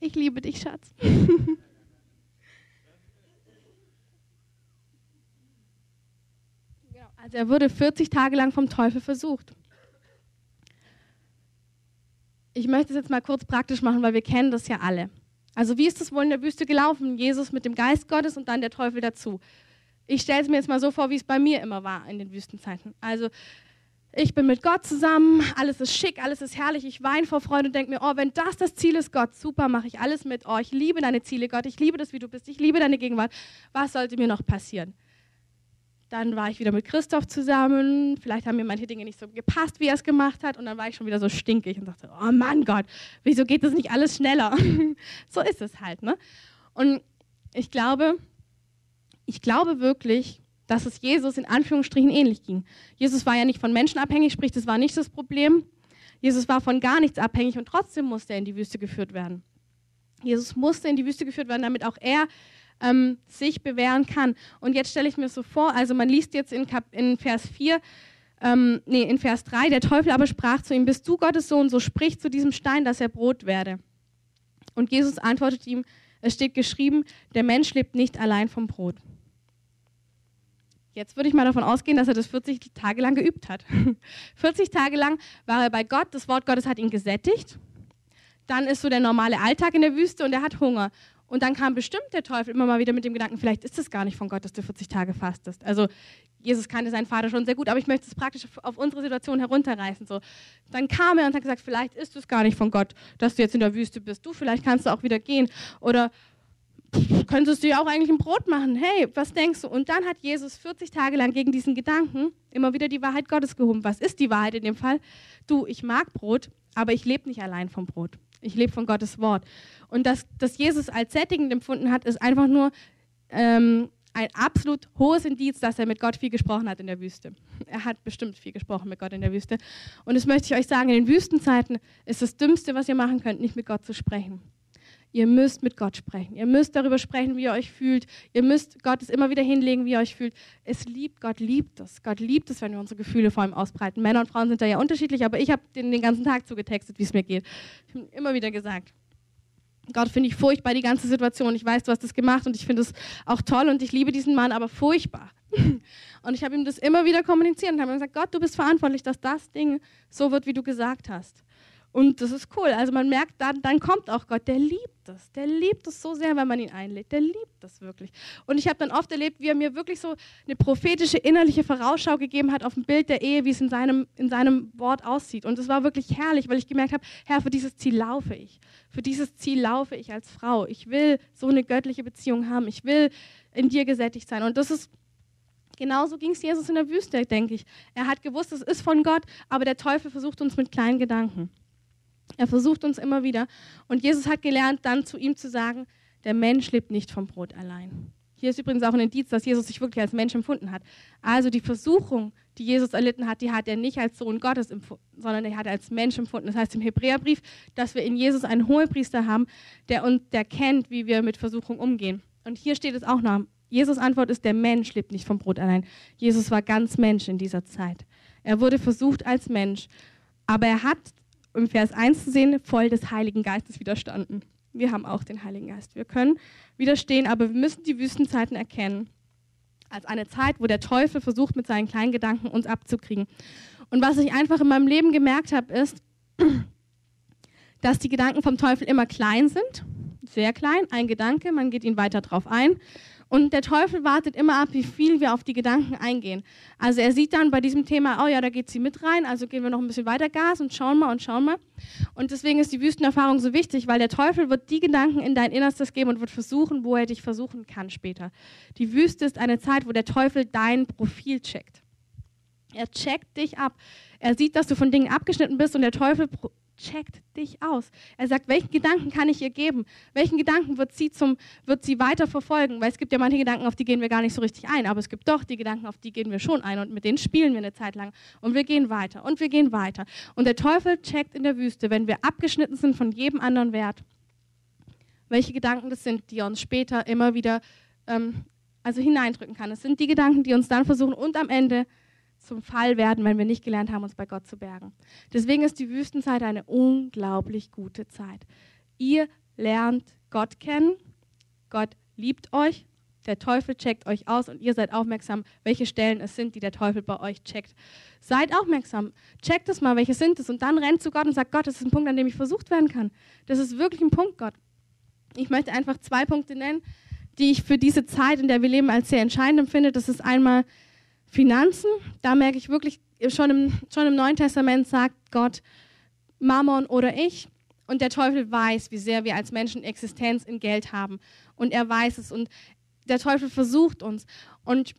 Ich liebe dich, Schatz. genau. Also er wurde 40 Tage lang vom Teufel versucht. Ich möchte es jetzt mal kurz praktisch machen, weil wir kennen das ja alle. Also wie ist das wohl in der Wüste gelaufen? Jesus mit dem Geist Gottes und dann der Teufel dazu. Ich stelle es mir jetzt mal so vor, wie es bei mir immer war in den Wüstenzeiten. Also ich bin mit Gott zusammen, alles ist schick, alles ist herrlich, ich weine vor Freude und denke mir, oh, wenn das das Ziel ist, Gott, super, mache ich alles mit. Oh, ich liebe deine Ziele, Gott, ich liebe das, wie du bist, ich liebe deine Gegenwart. Was sollte mir noch passieren? Dann war ich wieder mit Christoph zusammen. Vielleicht haben mir manche Dinge nicht so gepasst, wie er es gemacht hat. Und dann war ich schon wieder so stinkig und dachte, oh Mann Gott, wieso geht das nicht alles schneller? so ist es halt. Ne? Und ich glaube, ich glaube wirklich, dass es Jesus in Anführungsstrichen ähnlich ging. Jesus war ja nicht von Menschen abhängig, sprich, das war nicht das Problem. Jesus war von gar nichts abhängig und trotzdem musste er in die Wüste geführt werden. Jesus musste in die Wüste geführt werden, damit auch er ähm, sich bewähren kann. Und jetzt stelle ich mir so vor, also man liest jetzt in, Kap in Vers 4, ähm, nee, in Vers 3, der Teufel aber sprach zu ihm, bist du Gottes Sohn, so sprich zu diesem Stein, dass er Brot werde. Und Jesus antwortet ihm, es steht geschrieben, der Mensch lebt nicht allein vom Brot. Jetzt würde ich mal davon ausgehen, dass er das 40 Tage lang geübt hat. 40 Tage lang war er bei Gott, das Wort Gottes hat ihn gesättigt. Dann ist so der normale Alltag in der Wüste und er hat Hunger. Und dann kam bestimmt der Teufel immer mal wieder mit dem Gedanken, vielleicht ist es gar nicht von Gott, dass du 40 Tage fastest. Also Jesus kannte seinen Vater schon sehr gut, aber ich möchte es praktisch auf unsere Situation herunterreißen. So. Dann kam er und hat gesagt, vielleicht ist es gar nicht von Gott, dass du jetzt in der Wüste bist. Du, vielleicht kannst du auch wieder gehen. Oder könntest du ja auch eigentlich ein Brot machen. Hey, was denkst du? Und dann hat Jesus 40 Tage lang gegen diesen Gedanken immer wieder die Wahrheit Gottes gehoben. Was ist die Wahrheit in dem Fall? Du, ich mag Brot, aber ich lebe nicht allein vom Brot. Ich lebe von Gottes Wort. Und dass, dass Jesus als sättigend empfunden hat, ist einfach nur ähm, ein absolut hohes Indiz, dass er mit Gott viel gesprochen hat in der Wüste. Er hat bestimmt viel gesprochen mit Gott in der Wüste. Und das möchte ich euch sagen, in den Wüstenzeiten ist das Dümmste, was ihr machen könnt, nicht mit Gott zu sprechen. Ihr müsst mit Gott sprechen. Ihr müsst darüber sprechen, wie ihr euch fühlt. Ihr müsst Gott es immer wieder hinlegen, wie ihr euch fühlt. Es liebt, Gott liebt es. Gott liebt es, wenn wir unsere Gefühle vor ihm ausbreiten. Männer und Frauen sind da ja unterschiedlich, aber ich habe den, den ganzen Tag zugetextet, wie es mir geht. Ich habe immer wieder gesagt. Gott finde ich furchtbar, die ganze Situation. Ich weiß, du hast das gemacht und ich finde es auch toll und ich liebe diesen Mann, aber furchtbar. Und ich habe ihm das immer wieder kommuniziert und habe gesagt, Gott, du bist verantwortlich, dass das Ding so wird, wie du gesagt hast. Und das ist cool. Also man merkt, dann, dann kommt auch Gott. Der liebt es. Der liebt es so sehr, wenn man ihn einlädt. Der liebt das wirklich. Und ich habe dann oft erlebt, wie er mir wirklich so eine prophetische innerliche Vorausschau gegeben hat auf ein Bild der Ehe, wie es in seinem, in seinem Wort aussieht. Und es war wirklich herrlich, weil ich gemerkt habe, Herr, für dieses Ziel laufe ich. Für dieses Ziel laufe ich als Frau. Ich will so eine göttliche Beziehung haben. Ich will in dir gesättigt sein. Und das ist Genauso ging es Jesus in der Wüste, denke ich. Er hat gewusst, es ist von Gott, aber der Teufel versucht uns mit kleinen Gedanken. Er versucht uns immer wieder. Und Jesus hat gelernt, dann zu ihm zu sagen, der Mensch lebt nicht vom Brot allein. Hier ist übrigens auch ein Indiz, dass Jesus sich wirklich als Mensch empfunden hat. Also die Versuchung, die Jesus erlitten hat, die hat er nicht als Sohn Gottes empfunden, sondern er hat als Mensch empfunden. Das heißt im Hebräerbrief, dass wir in Jesus einen Hohepriester haben, der uns, der kennt, wie wir mit Versuchung umgehen. Und hier steht es auch noch. Jesus Antwort ist, der Mensch lebt nicht vom Brot allein. Jesus war ganz Mensch in dieser Zeit. Er wurde versucht als Mensch, aber er hat im Vers 1 zu sehen, voll des Heiligen Geistes widerstanden. Wir haben auch den Heiligen Geist. Wir können widerstehen, aber wir müssen die Wüstenzeiten erkennen als eine Zeit, wo der Teufel versucht, mit seinen kleinen Gedanken uns abzukriegen. Und was ich einfach in meinem Leben gemerkt habe, ist, dass die Gedanken vom Teufel immer klein sind, sehr klein, ein Gedanke, man geht ihn weiter drauf ein. Und der Teufel wartet immer ab, wie viel wir auf die Gedanken eingehen. Also er sieht dann bei diesem Thema, oh ja, da geht sie mit rein, also gehen wir noch ein bisschen weiter Gas und schauen mal und schauen mal. Und deswegen ist die Wüstenerfahrung so wichtig, weil der Teufel wird die Gedanken in dein Innerstes geben und wird versuchen, wo er dich versuchen kann später. Die Wüste ist eine Zeit, wo der Teufel dein Profil checkt. Er checkt dich ab. Er sieht, dass du von Dingen abgeschnitten bist und der Teufel checkt dich aus. Er sagt, welchen Gedanken kann ich ihr geben? Welchen Gedanken wird sie, zum, wird sie weiter verfolgen? Weil es gibt ja manche Gedanken, auf die gehen wir gar nicht so richtig ein, aber es gibt doch die Gedanken, auf die gehen wir schon ein und mit denen spielen wir eine Zeit lang und wir gehen weiter und wir gehen weiter. Und der Teufel checkt in der Wüste, wenn wir abgeschnitten sind von jedem anderen Wert, welche Gedanken das sind, die uns später immer wieder ähm, also hineindrücken kann. Es sind die Gedanken, die uns dann versuchen und am Ende zum Fall werden, wenn wir nicht gelernt haben, uns bei Gott zu bergen. Deswegen ist die Wüstenzeit eine unglaublich gute Zeit. Ihr lernt Gott kennen, Gott liebt euch, der Teufel checkt euch aus und ihr seid aufmerksam, welche Stellen es sind, die der Teufel bei euch checkt. Seid aufmerksam, checkt es mal, welche sind es und dann rennt zu Gott und sagt, Gott, das ist ein Punkt, an dem ich versucht werden kann. Das ist wirklich ein Punkt, Gott. Ich möchte einfach zwei Punkte nennen, die ich für diese Zeit, in der wir leben, als sehr entscheidend empfinde. Das ist einmal Finanzen, da merke ich wirklich, schon im, schon im Neuen Testament sagt Gott, Mammon oder ich. Und der Teufel weiß, wie sehr wir als Menschen Existenz in Geld haben. Und er weiß es. Und der Teufel versucht uns. Und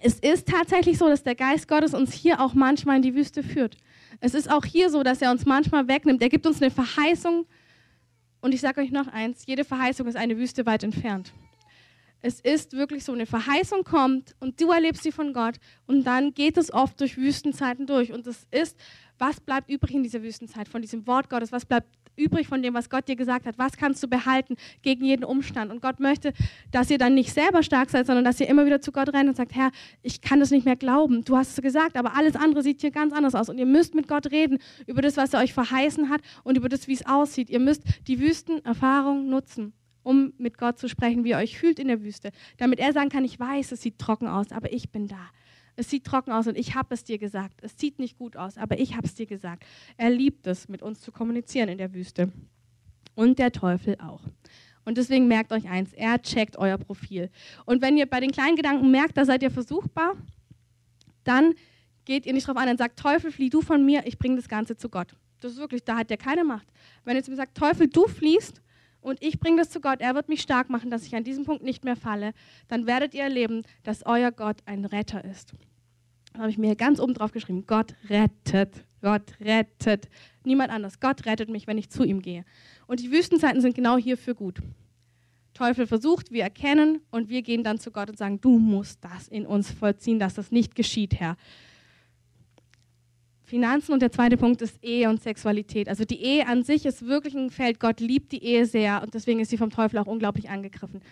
es ist tatsächlich so, dass der Geist Gottes uns hier auch manchmal in die Wüste führt. Es ist auch hier so, dass er uns manchmal wegnimmt. Er gibt uns eine Verheißung. Und ich sage euch noch eins, jede Verheißung ist eine Wüste weit entfernt. Es ist wirklich so, eine Verheißung kommt und du erlebst sie von Gott und dann geht es oft durch Wüstenzeiten durch. Und das ist, was bleibt übrig in dieser Wüstenzeit von diesem Wort Gottes? Was bleibt übrig von dem, was Gott dir gesagt hat? Was kannst du behalten gegen jeden Umstand? Und Gott möchte, dass ihr dann nicht selber stark seid, sondern dass ihr immer wieder zu Gott rennt und sagt, Herr, ich kann das nicht mehr glauben. Du hast es gesagt, aber alles andere sieht hier ganz anders aus. Und ihr müsst mit Gott reden über das, was er euch verheißen hat und über das, wie es aussieht. Ihr müsst die Wüstenerfahrung nutzen um mit Gott zu sprechen, wie ihr euch fühlt in der Wüste, damit er sagen kann, ich weiß, es sieht trocken aus, aber ich bin da. Es sieht trocken aus und ich habe es dir gesagt. Es sieht nicht gut aus, aber ich habe es dir gesagt. Er liebt es, mit uns zu kommunizieren in der Wüste. Und der Teufel auch. Und deswegen merkt euch eins, er checkt euer Profil. Und wenn ihr bei den kleinen Gedanken merkt, da seid ihr versuchbar, dann geht ihr nicht drauf an und sagt, Teufel, flieh du von mir, ich bringe das Ganze zu Gott. Das ist wirklich, da hat der keine Macht. Wenn ihr zu mir sagt, Teufel, du fliehst und ich bringe das zu Gott, er wird mich stark machen, dass ich an diesem Punkt nicht mehr falle, dann werdet ihr erleben, dass euer Gott ein Retter ist. Da habe ich mir ganz oben drauf geschrieben, Gott rettet, Gott rettet. Niemand anders. Gott rettet mich, wenn ich zu ihm gehe. Und die Wüstenzeiten sind genau hierfür gut. Teufel versucht, wir erkennen und wir gehen dann zu Gott und sagen, du musst das in uns vollziehen, dass das nicht geschieht, Herr. Finanzen und der zweite Punkt ist Ehe und Sexualität. Also die Ehe an sich ist wirklich ein Feld. Gott liebt die Ehe sehr und deswegen ist sie vom Teufel auch unglaublich angegriffen.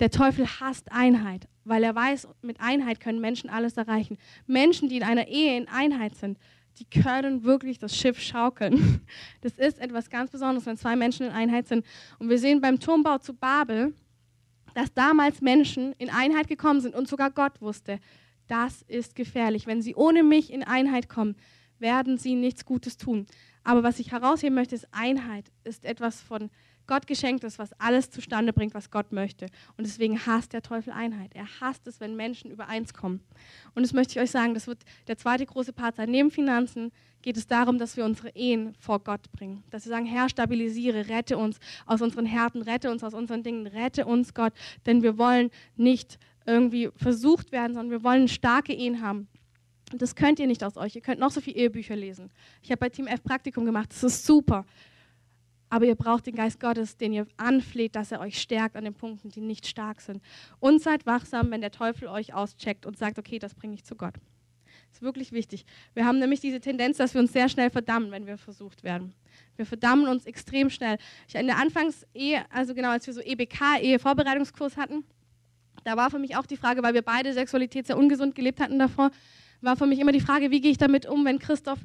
Der Teufel hasst Einheit, weil er weiß, mit Einheit können Menschen alles erreichen. Menschen, die in einer Ehe in Einheit sind, die können wirklich das Schiff schaukeln. Das ist etwas ganz Besonderes, wenn zwei Menschen in Einheit sind. Und wir sehen beim Turmbau zu Babel, dass damals Menschen in Einheit gekommen sind und sogar Gott wusste, das ist gefährlich. Wenn sie ohne mich in Einheit kommen, werden sie nichts Gutes tun. Aber was ich herausheben möchte, ist Einheit, ist etwas von Gott geschenkt ist, was alles zustande bringt, was Gott möchte. Und deswegen hasst der Teufel Einheit. Er hasst es, wenn Menschen übereins kommen. Und das möchte ich euch sagen, das wird der zweite große Part sein. Neben Finanzen geht es darum, dass wir unsere Ehen vor Gott bringen. Dass wir sagen, Herr, stabilisiere, rette uns aus unseren Härten, rette uns aus unseren Dingen, rette uns, Gott. Denn wir wollen nicht irgendwie versucht werden, sondern wir wollen starke Ehen haben. Und das könnt ihr nicht aus euch. Ihr könnt noch so viele Ehebücher lesen. Ich habe bei Team F Praktikum gemacht. Das ist super. Aber ihr braucht den Geist Gottes, den ihr anfleht, dass er euch stärkt an den Punkten, die nicht stark sind. Und seid wachsam, wenn der Teufel euch auscheckt und sagt, okay, das bringe ich zu Gott. Das ist wirklich wichtig. Wir haben nämlich diese Tendenz, dass wir uns sehr schnell verdammen, wenn wir versucht werden. Wir verdammen uns extrem schnell. Ich in der Anfangs-Ehe, also genau, als wir so EBK, Ehevorbereitungskurs hatten, da war für mich auch die Frage, weil wir beide Sexualität sehr ungesund gelebt hatten davor, war für mich immer die Frage, wie gehe ich damit um, wenn Christoph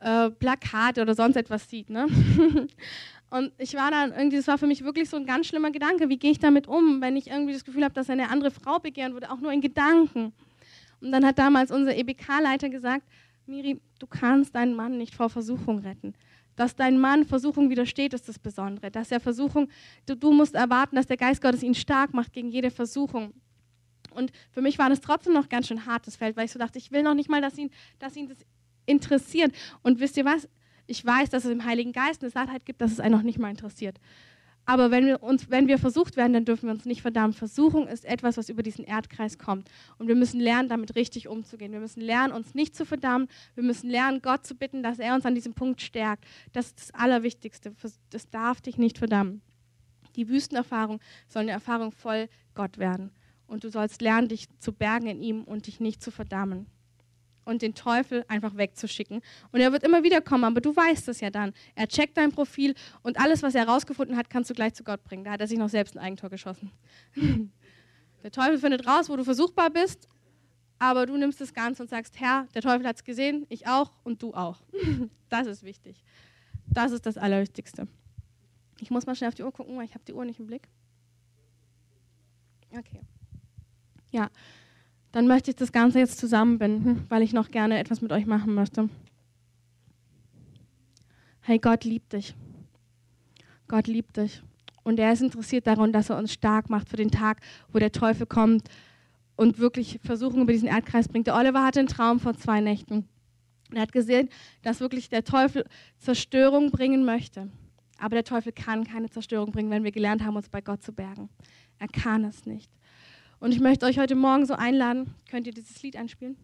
äh, Plakate oder sonst etwas sieht. Ne? Und ich war dann irgendwie, das war für mich wirklich so ein ganz schlimmer Gedanke. Wie gehe ich damit um, wenn ich irgendwie das Gefühl habe, dass eine andere Frau begehren würde, auch nur in Gedanken? Und dann hat damals unser EBK-Leiter gesagt, Miri, du kannst deinen Mann nicht vor Versuchung retten. Dass dein Mann Versuchung widersteht, ist das Besondere. Dass er Versuchung, du, du musst erwarten, dass der Geist Gottes ihn stark macht gegen jede Versuchung. Und für mich war das trotzdem noch ganz schön hartes Feld, weil ich so dachte, ich will noch nicht mal, dass ihn, dass ihn das interessiert. Und wisst ihr was? Ich weiß, dass es im Heiligen Geist eine Sattheit gibt, dass es einen noch nicht mal interessiert. Aber wenn wir, uns, wenn wir versucht werden, dann dürfen wir uns nicht verdammen. Versuchung ist etwas, was über diesen Erdkreis kommt. Und wir müssen lernen, damit richtig umzugehen. Wir müssen lernen, uns nicht zu verdammen. Wir müssen lernen, Gott zu bitten, dass er uns an diesem Punkt stärkt. Das ist das Allerwichtigste. Das darf dich nicht verdammen. Die Wüstenerfahrung soll eine Erfahrung voll Gott werden. Und du sollst lernen, dich zu bergen in ihm und dich nicht zu verdammen und den Teufel einfach wegzuschicken. Und er wird immer wieder kommen, aber du weißt es ja dann. Er checkt dein Profil und alles, was er herausgefunden hat, kannst du gleich zu Gott bringen. Da hat er sich noch selbst ein Eigentor geschossen. der Teufel findet raus, wo du versuchbar bist, aber du nimmst das Ganze und sagst, Herr, der Teufel hat es gesehen, ich auch und du auch. das ist wichtig. Das ist das Allerwichtigste. Ich muss mal schnell auf die Uhr gucken, weil ich habe die Uhr nicht im Blick. Okay. Ja, dann möchte ich das Ganze jetzt zusammenbinden, weil ich noch gerne etwas mit euch machen möchte. Hey, Gott liebt dich. Gott liebt dich. Und er ist interessiert daran, dass er uns stark macht für den Tag, wo der Teufel kommt und wirklich Versuchungen über diesen Erdkreis bringt. Der Oliver hatte einen Traum vor zwei Nächten. Er hat gesehen, dass wirklich der Teufel Zerstörung bringen möchte. Aber der Teufel kann keine Zerstörung bringen, wenn wir gelernt haben, uns bei Gott zu bergen. Er kann es nicht. Und ich möchte euch heute Morgen so einladen. Könnt ihr dieses Lied einspielen?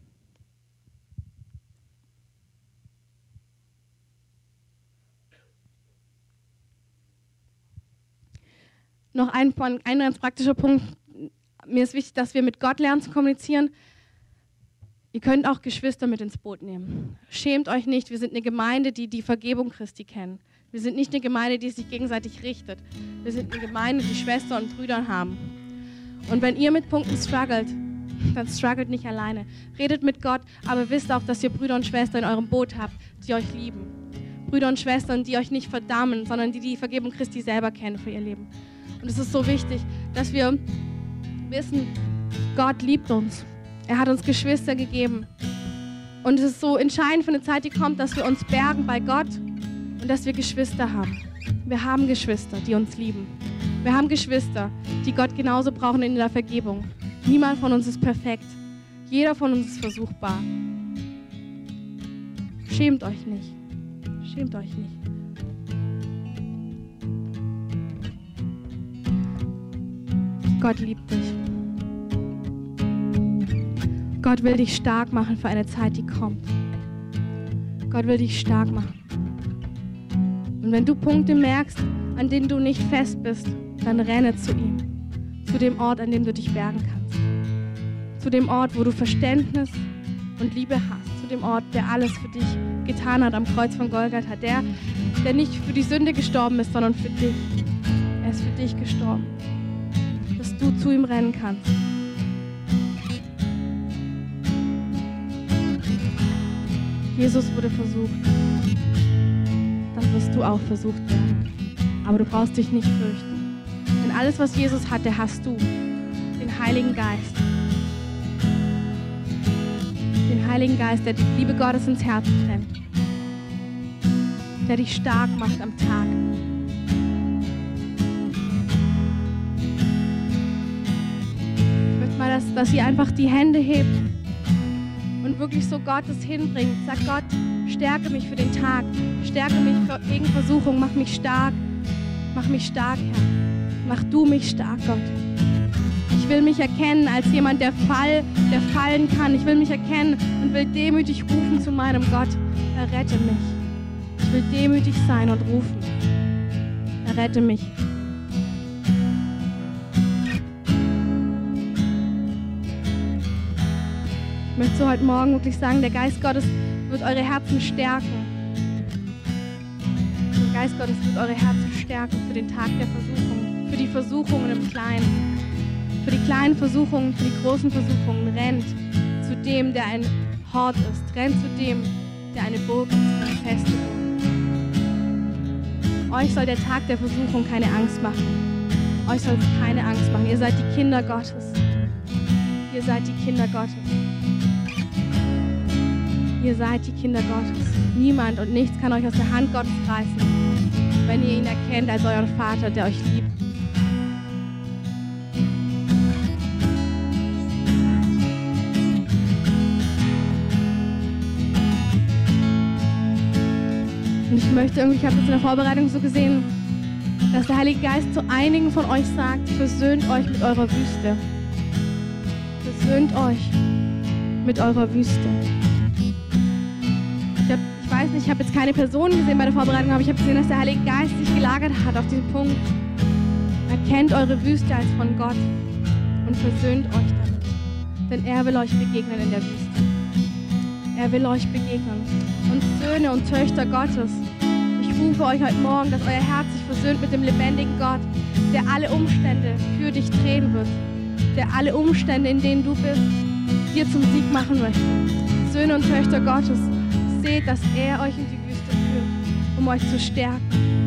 Noch ein, ein ganz praktischer Punkt. Mir ist wichtig, dass wir mit Gott lernen zu kommunizieren. Ihr könnt auch Geschwister mit ins Boot nehmen. Schämt euch nicht, wir sind eine Gemeinde, die die Vergebung Christi kennen. Wir sind nicht eine Gemeinde, die sich gegenseitig richtet. Wir sind eine Gemeinde, die Schwestern und Brüder haben. Und wenn ihr mit Punkten struggelt, dann struggelt nicht alleine. Redet mit Gott, aber wisst auch, dass ihr Brüder und Schwestern in eurem Boot habt, die euch lieben. Brüder und Schwestern, die euch nicht verdammen, sondern die die Vergebung Christi selber kennen für ihr Leben. Und es ist so wichtig, dass wir wissen, Gott liebt uns. Er hat uns Geschwister gegeben. Und es ist so entscheidend für eine Zeit, die kommt, dass wir uns bergen bei Gott und dass wir Geschwister haben. Wir haben Geschwister, die uns lieben. Wir haben Geschwister, die Gott genauso brauchen in der Vergebung. Niemand von uns ist perfekt. Jeder von uns ist versuchbar. Schämt euch nicht. Schämt euch nicht. Gott liebt dich. Gott will dich stark machen für eine Zeit, die kommt. Gott will dich stark machen. Und wenn du Punkte merkst, an denen du nicht fest bist, dann renne zu ihm. Zu dem Ort, an dem du dich bergen kannst. Zu dem Ort, wo du Verständnis und Liebe hast. Zu dem Ort, der alles für dich getan hat am Kreuz von Golgatha. Der, der nicht für die Sünde gestorben ist, sondern für dich. Er ist für dich gestorben du zu ihm rennen kannst. Jesus wurde versucht. Dann wirst du auch versucht werden. Aber du brauchst dich nicht fürchten. Alles, was Jesus hatte, hast du. Den Heiligen Geist. Den Heiligen Geist, der die Liebe Gottes ins Herz trennt. Der dich stark macht am Tag. dass, dass ihr einfach die Hände hebt und wirklich so Gottes hinbringt. Sag Gott, stärke mich für den Tag, stärke mich gegen Versuchung, mach mich stark, mach mich stark, Herr. Mach du mich stark, Gott. Ich will mich erkennen als jemand, der Fall, der fallen kann. Ich will mich erkennen und will demütig rufen zu meinem Gott. Errette mich. Ich will demütig sein und rufen. Errette mich. möchte so heute Morgen wirklich sagen, der Geist Gottes wird eure Herzen stärken. Der Geist Gottes wird eure Herzen stärken für den Tag der Versuchung, die Versuchungen im Kleinen, für die kleinen Versuchungen, für die großen Versuchungen. Rennt zu dem, der ein Hort ist. Rennt zu dem, der eine Burg ist, eine feste. Euch soll der Tag der Versuchung keine Angst machen. Euch soll keine Angst machen. Ihr seid die Kinder Gottes. Ihr seid die Kinder Gottes. Ihr seid die Kinder Gottes. Niemand und nichts kann euch aus der Hand Gottes reißen, wenn ihr ihn erkennt als euren Vater, der euch liebt. Ich möchte irgendwie, ich habe das in der Vorbereitung so gesehen, dass der Heilige Geist zu einigen von euch sagt, versöhnt euch mit eurer Wüste. Versöhnt euch mit eurer Wüste weiß nicht, ich habe jetzt keine Person gesehen bei der Vorbereitung, aber ich habe gesehen, dass der Heilige Geist sich gelagert hat auf diesen Punkt. Erkennt eure Wüste als von Gott und versöhnt euch damit. Denn er will euch begegnen in der Wüste. Er will euch begegnen. Und Söhne und Töchter Gottes, ich rufe euch heute Morgen, dass euer Herz sich versöhnt mit dem lebendigen Gott, der alle Umstände für dich drehen wird, der alle Umstände, in denen du bist, dir zum Sieg machen möchte. Söhne und Töchter Gottes, seht, dass er euch in die Wüste führt, um euch zu stärken.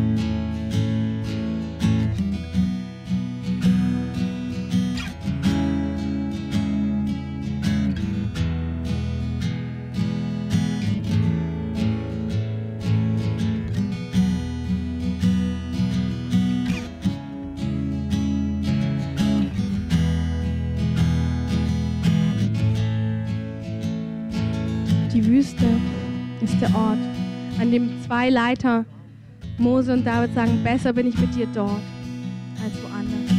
Zwei Leiter, Mose und David, sagen, besser bin ich mit dir dort als woanders.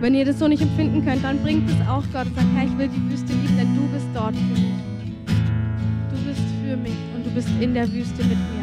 Wenn ihr das so nicht empfinden könnt, dann bringt es auch Gott und sagt, Herr, ich will die Wüste lieben, denn du bist dort für mich. Du bist für mich und du bist in der Wüste mit mir.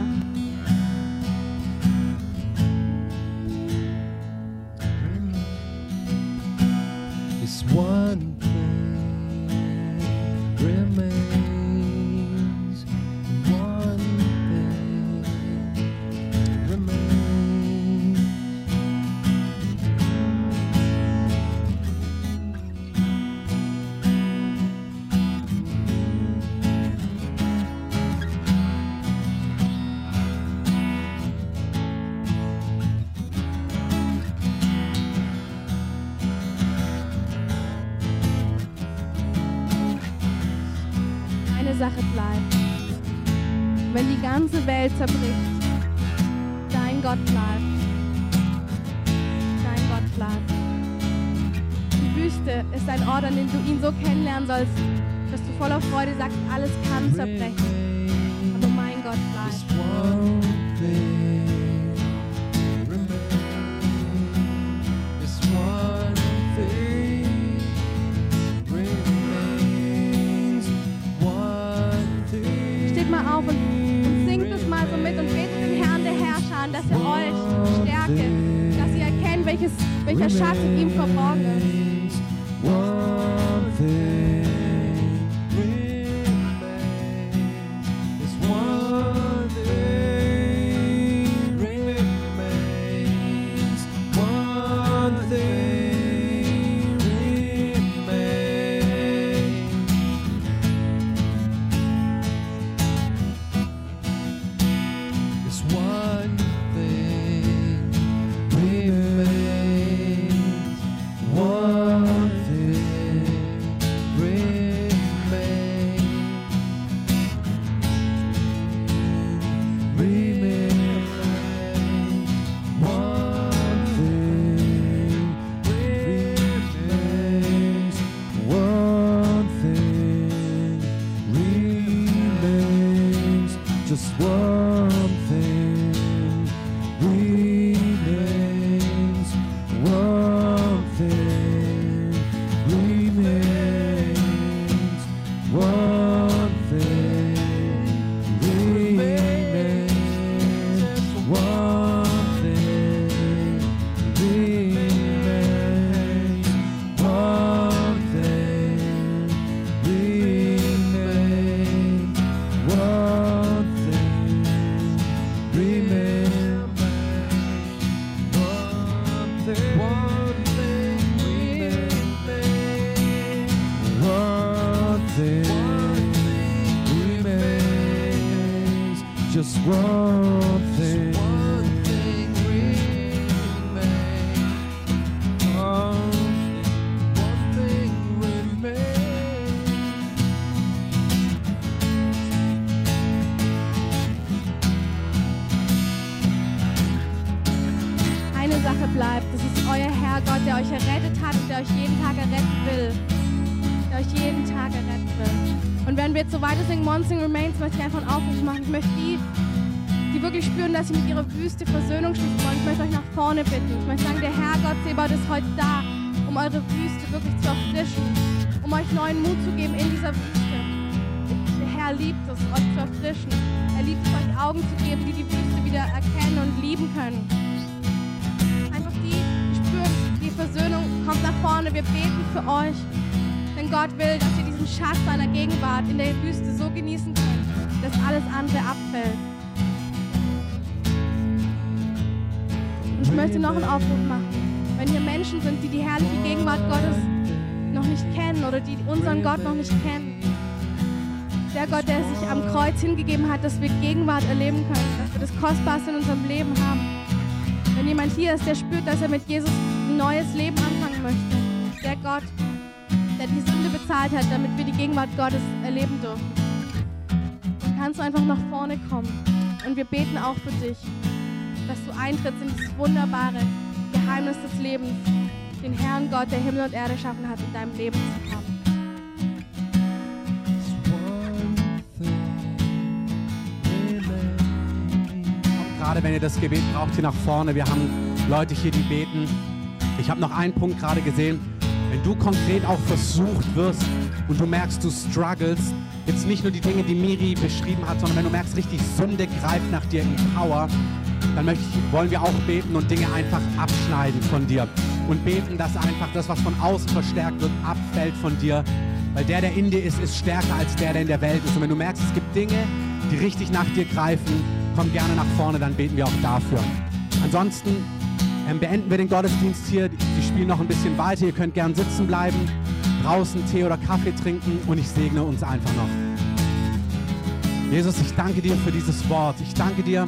Wüste ist ein Ort, an dem du ihn so kennenlernen sollst, dass du voller Freude sagst, alles kann zerbrechen. Aber mein Gott bleibt. auf und, und singt es mal so mit und betet den Herrn der Herrscher an, dass er euch stärke, dass ihr erkennt, welches, welcher Schatz in ihm verborgen ist. One thing something. Liebt es, euch zu erfrischen. Er liebt es, euch Augen zu geben, die die Wüste wieder erkennen und lieben können. Einfach die, die spüren, die Versöhnung kommt nach vorne. Wir beten für euch. Denn Gott will, dass ihr diesen Schatz seiner Gegenwart in der Wüste so genießen könnt, dass alles andere abfällt. Und ich möchte noch einen Aufruf machen. Wenn hier Menschen sind, die die herrliche Gegenwart Gottes noch nicht kennen oder die unseren Gott noch nicht kennen, der Gott, der sich am Kreuz hingegeben hat, dass wir Gegenwart erleben können, dass wir das Kostbarste in unserem Leben haben. Wenn jemand hier ist, der spürt, dass er mit Jesus ein neues Leben anfangen möchte, der Gott, der die Sünde bezahlt hat, damit wir die Gegenwart Gottes erleben dürfen, dann kannst du einfach nach vorne kommen. Und wir beten auch für dich, dass du eintrittst in dieses wunderbare Geheimnis des Lebens, den Herrn Gott, der Himmel und Erde erschaffen hat, in deinem Leben zu haben. Gerade wenn ihr das Gebet braucht, hier nach vorne. Wir haben Leute hier, die beten. Ich habe noch einen Punkt gerade gesehen. Wenn du konkret auch versucht wirst und du merkst, du struggles, jetzt nicht nur die Dinge, die Miri beschrieben hat, sondern wenn du merkst, richtig Sünde greift nach dir in Power, dann ich, wollen wir auch beten und Dinge einfach abschneiden von dir. Und beten, dass einfach das, was von außen verstärkt wird, abfällt von dir. Weil der, der in dir ist, ist stärker als der, der in der Welt ist. Und wenn du merkst, es gibt Dinge, die richtig nach dir greifen, komm gerne nach vorne, dann beten wir auch dafür. Ansonsten ähm, beenden wir den Gottesdienst hier. Die spielen noch ein bisschen weiter. Ihr könnt gern sitzen bleiben, draußen Tee oder Kaffee trinken und ich segne uns einfach noch. Jesus, ich danke dir für dieses Wort. Ich danke dir,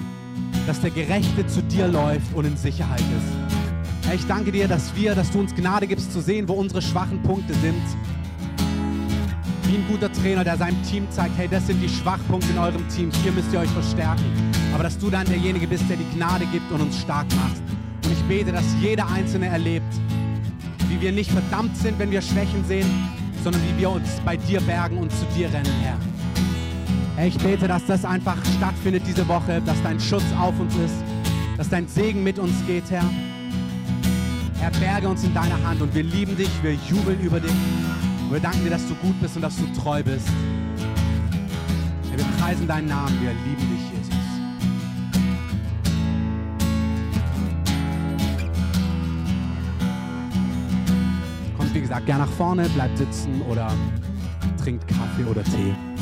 dass der Gerechte zu dir läuft und in Sicherheit ist. Herr, ich danke dir, dass wir, dass du uns Gnade gibst zu sehen, wo unsere schwachen Punkte sind. Wie ein guter Trainer, der seinem Team zeigt, hey, das sind die Schwachpunkte in eurem Team, hier müsst ihr euch verstärken. Aber dass du dann derjenige bist, der die Gnade gibt und uns stark macht. Und ich bete, dass jeder Einzelne erlebt, wie wir nicht verdammt sind, wenn wir Schwächen sehen, sondern wie wir uns bei dir bergen und zu dir rennen, Herr. Ich bete, dass das einfach stattfindet diese Woche, dass dein Schutz auf uns ist, dass dein Segen mit uns geht, Herr. Herr, berge uns in deiner Hand und wir lieben dich, wir jubeln über dich. Wir danken dir, dass du gut bist und dass du treu bist. Herr, wir preisen deinen Namen, wir lieben gesagt, gern nach vorne, bleibt sitzen oder trinkt Kaffee oder Tee.